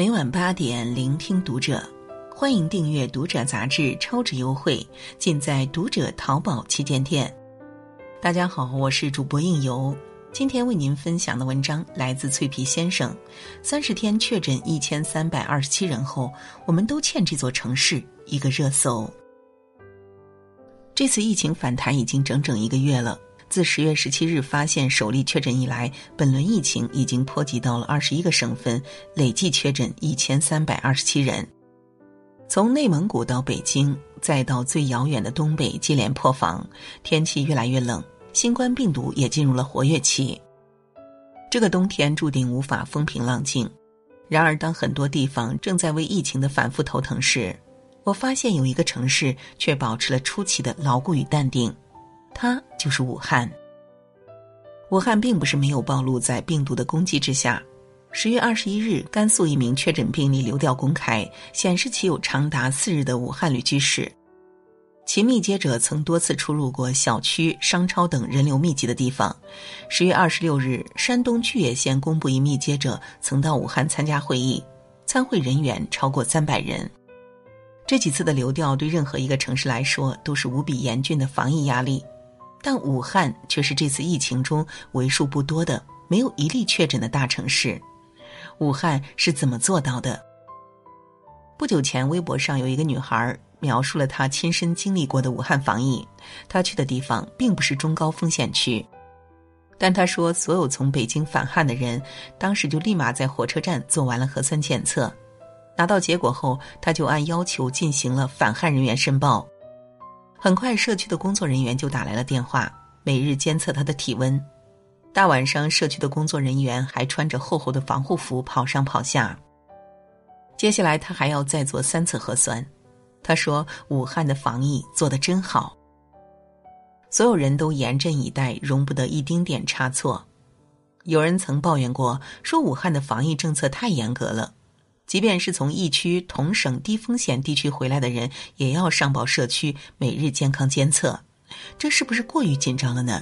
每晚八点，聆听读者。欢迎订阅《读者》杂志，超值优惠尽在《读者》淘宝旗舰店。大家好，我是主播应由。今天为您分享的文章来自脆皮先生。三十天确诊一千三百二十七人后，我们都欠这座城市一个热搜。这次疫情反弹已经整整一个月了。自十月十七日发现首例确诊以来，本轮疫情已经波及到了二十一个省份，累计确诊一千三百二十七人。从内蒙古到北京，再到最遥远的东北，接连破防。天气越来越冷，新冠病毒也进入了活跃期。这个冬天注定无法风平浪静。然而，当很多地方正在为疫情的反复头疼时，我发现有一个城市却保持了出奇的牢固与淡定。它就是武汉。武汉并不是没有暴露在病毒的攻击之下。十月二十一日，甘肃一名确诊病例流调公开，显示其有长达四日的武汉旅居史。其密接者曾多次出入过小区、商超等人流密集的地方。十月二十六日，山东巨野县公布一密接者曾到武汉参加会议，参会人员超过三百人。这几次的流调对任何一个城市来说都是无比严峻的防疫压力。但武汉却是这次疫情中为数不多的没有一例确诊的大城市。武汉是怎么做到的？不久前，微博上有一个女孩描述了她亲身经历过的武汉防疫。她去的地方并不是中高风险区，但她说，所有从北京返汉的人，当时就立马在火车站做完了核酸检测。拿到结果后，她就按要求进行了返汉人员申报。很快，社区的工作人员就打来了电话，每日监测他的体温。大晚上，社区的工作人员还穿着厚厚的防护服跑上跑下。接下来，他还要再做三次核酸。他说：“武汉的防疫做得真好。”所有人都严阵以待，容不得一丁点差错。有人曾抱怨过，说武汉的防疫政策太严格了。即便是从疫区同省低风险地区回来的人，也要上报社区每日健康监测，这是不是过于紧张了呢？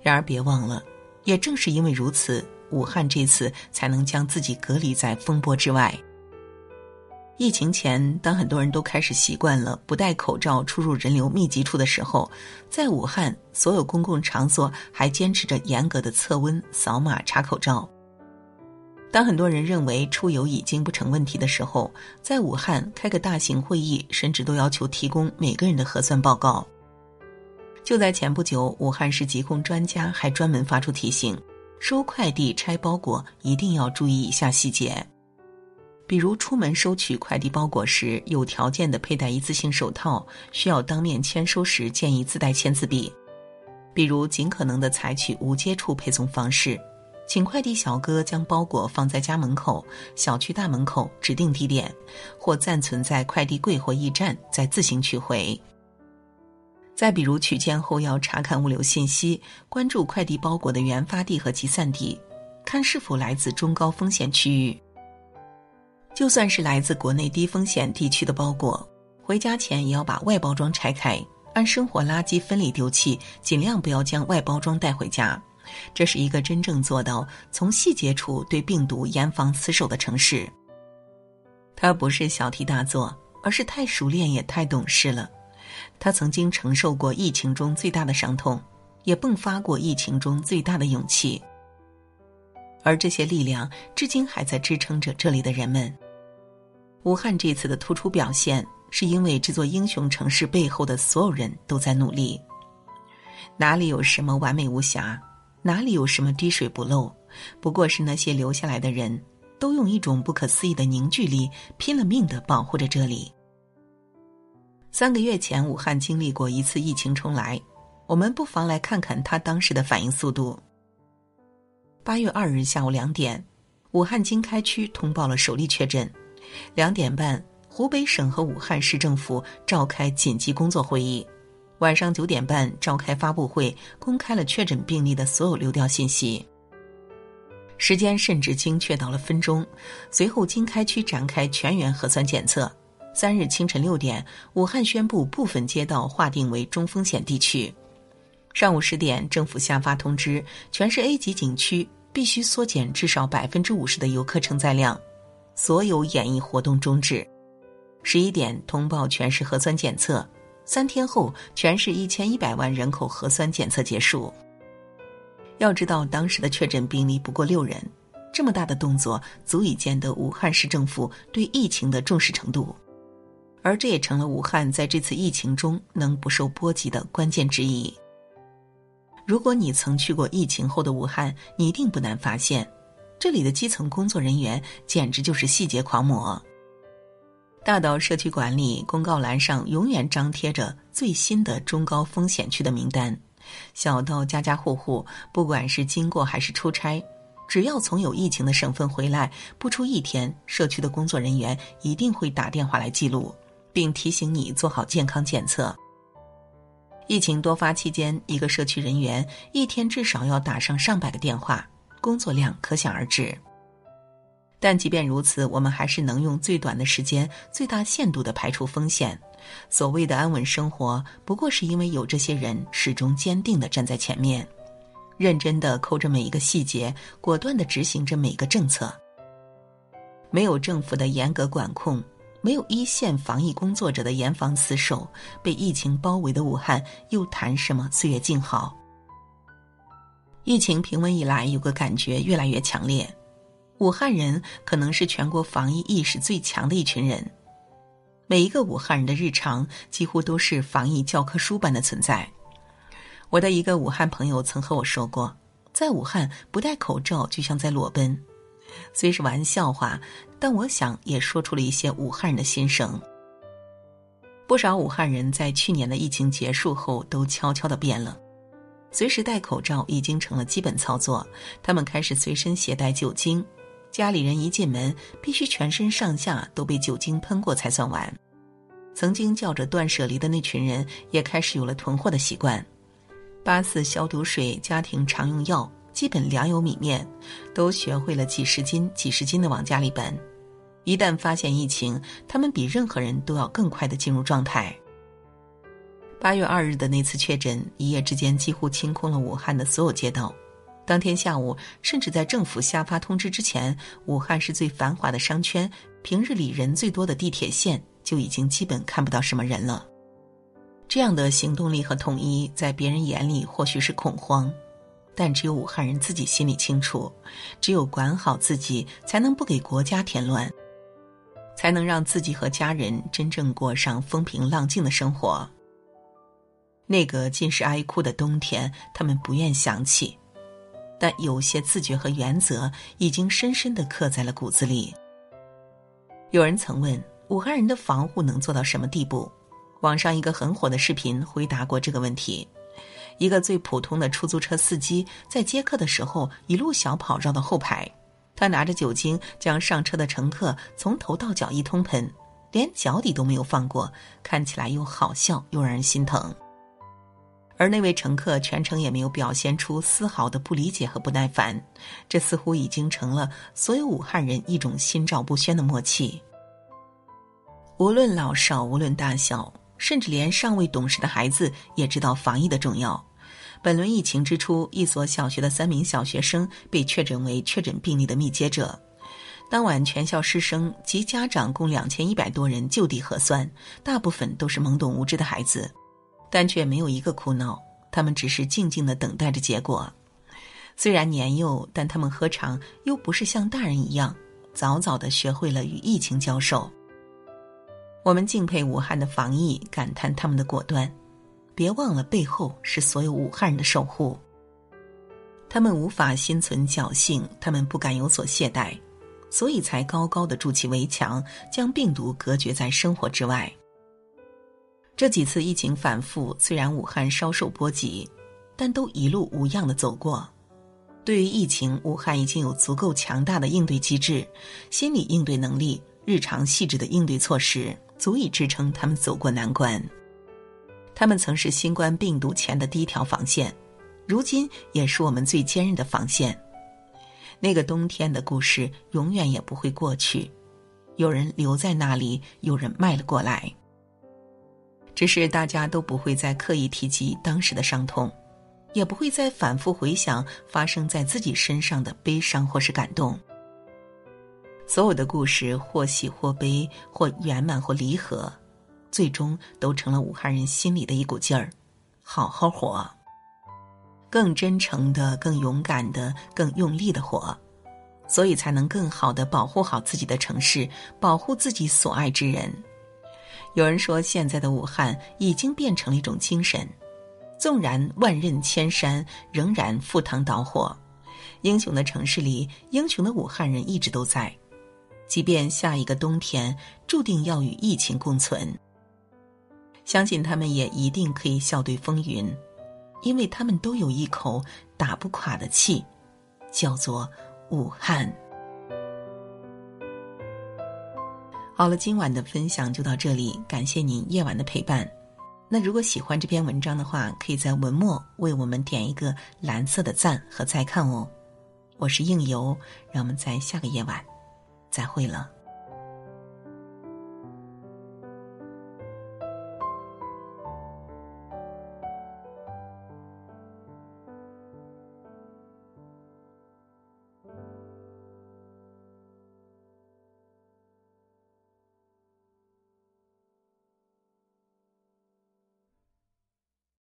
然而别忘了，也正是因为如此，武汉这次才能将自己隔离在风波之外。疫情前，当很多人都开始习惯了不戴口罩出入人流密集处的时候，在武汉所有公共场所还坚持着严格的测温、扫码、查口罩。当很多人认为出游已经不成问题的时候，在武汉开个大型会议，甚至都要求提供每个人的核酸报告。就在前不久，武汉市疾控专家还专门发出提醒：收快递、拆包裹一定要注意以下细节，比如出门收取快递包裹时，有条件的佩戴一次性手套；需要当面签收时，建议自带签字笔；比如尽可能的采取无接触配送方式。请快递小哥将包裹放在家门口、小区大门口指定地点，或暂存在快递柜或驿站，再自行取回。再比如取件后要查看物流信息，关注快递包裹的原发地和集散地，看是否来自中高风险区域。就算是来自国内低风险地区的包裹，回家前也要把外包装拆开，按生活垃圾分类丢弃，尽量不要将外包装带回家。这是一个真正做到从细节处对病毒严防死守的城市。他不是小题大做，而是太熟练也太懂事了。他曾经承受过疫情中最大的伤痛，也迸发过疫情中最大的勇气。而这些力量至今还在支撑着这里的人们。武汉这次的突出表现，是因为这座英雄城市背后的所有人都在努力。哪里有什么完美无瑕？哪里有什么滴水不漏？不过是那些留下来的人，都用一种不可思议的凝聚力，拼了命的保护着这里。三个月前，武汉经历过一次疫情重来，我们不妨来看看他当时的反应速度。八月二日下午两点，武汉经开区通报了首例确诊。两点半，湖北省和武汉市政府召开紧急工作会议。晚上九点半召开发布会，公开了确诊病例的所有流调信息。时间甚至精确到了分钟。随后，经开区展开全员核酸检测。三日清晨六点，武汉宣布部分街道划定为中风险地区。上午十点，政府下发通知，全市 A 级景区必须缩减至少百分之五十的游客承载量。所有演艺活动终止。十一点通报全市核酸检测，三天后全市一千一百万人口核酸检测结束。要知道，当时的确诊病例不过六人，这么大的动作足以见得武汉市政府对疫情的重视程度，而这也成了武汉在这次疫情中能不受波及的关键之一。如果你曾去过疫情后的武汉，你一定不难发现，这里的基层工作人员简直就是细节狂魔。大到社区管理，公告栏上永远张贴着最新的中高风险区的名单。小到家家户户，不管是经过还是出差，只要从有疫情的省份回来，不出一天，社区的工作人员一定会打电话来记录，并提醒你做好健康检测。疫情多发期间，一个社区人员一天至少要打上上百个电话，工作量可想而知。但即便如此，我们还是能用最短的时间、最大限度的排除风险。所谓的安稳生活，不过是因为有这些人始终坚定的站在前面，认真的抠着每一个细节，果断的执行着每个政策。没有政府的严格管控，没有一线防疫工作者的严防死守，被疫情包围的武汉又谈什么岁月静好？疫情平稳以来，有个感觉越来越强烈：武汉人可能是全国防疫意识最强的一群人。每一个武汉人的日常几乎都是防疫教科书般的存在。我的一个武汉朋友曾和我说过，在武汉不戴口罩就像在裸奔，虽是玩笑话，但我想也说出了一些武汉人的心声。不少武汉人在去年的疫情结束后都悄悄的变了，随时戴口罩已经成了基本操作，他们开始随身携带酒精。家里人一进门，必须全身上下都被酒精喷过才算完。曾经叫着断舍离的那群人，也开始有了囤货的习惯。八四消毒水、家庭常用药、基本粮油米面，都学会了几十斤、几十斤的往家里搬。一旦发现疫情，他们比任何人都要更快的进入状态。八月二日的那次确诊，一夜之间几乎清空了武汉的所有街道。当天下午，甚至在政府下发通知之前，武汉市最繁华的商圈、平日里人最多的地铁线就已经基本看不到什么人了。这样的行动力和统一，在别人眼里或许是恐慌，但只有武汉人自己心里清楚。只有管好自己，才能不给国家添乱，才能让自己和家人真正过上风平浪静的生活。那个尽是哀哭的冬天，他们不愿想起。但有些自觉和原则已经深深的刻在了骨子里。有人曾问武汉人的防护能做到什么地步？网上一个很火的视频回答过这个问题：一个最普通的出租车司机在接客的时候，一路小跑绕到后排，他拿着酒精将上车的乘客从头到脚一通喷，连脚底都没有放过，看起来又好笑又让人心疼。而那位乘客全程也没有表现出丝毫的不理解和不耐烦，这似乎已经成了所有武汉人一种心照不宣的默契。无论老少，无论大小，甚至连尚未懂事的孩子也知道防疫的重要。本轮疫情之初，一所小学的三名小学生被确诊为确诊病例的密接者，当晚全校师生及家长共两千一百多人就地核酸，大部分都是懵懂无知的孩子。但却没有一个哭闹，他们只是静静的等待着结果。虽然年幼，但他们何尝又不是像大人一样，早早的学会了与疫情交手。我们敬佩武汉的防疫，感叹他们的果断。别忘了，背后是所有武汉人的守护。他们无法心存侥幸，他们不敢有所懈怠，所以才高高的筑起围墙，将病毒隔绝在生活之外。这几次疫情反复，虽然武汉稍受波及，但都一路无恙的走过。对于疫情，武汉已经有足够强大的应对机制、心理应对能力、日常细致的应对措施，足以支撑他们走过难关。他们曾是新冠病毒前的第一条防线，如今也是我们最坚韧的防线。那个冬天的故事永远也不会过去，有人留在那里，有人迈了过来。只是大家都不会再刻意提及当时的伤痛，也不会再反复回想发生在自己身上的悲伤或是感动。所有的故事或喜或悲，或圆满或离合，最终都成了武汉人心里的一股劲儿，好好活。更真诚的、更勇敢的、更用力的活，所以才能更好的保护好自己的城市，保护自己所爱之人。有人说，现在的武汉已经变成了一种精神，纵然万仞千山，仍然赴汤蹈火。英雄的城市里，英雄的武汉人一直都在。即便下一个冬天注定要与疫情共存，相信他们也一定可以笑对风云，因为他们都有一口打不垮的气，叫做武汉。好了，今晚的分享就到这里，感谢您夜晚的陪伴。那如果喜欢这篇文章的话，可以在文末为我们点一个蓝色的赞和再看哦。我是应由，让我们在下个夜晚再会了。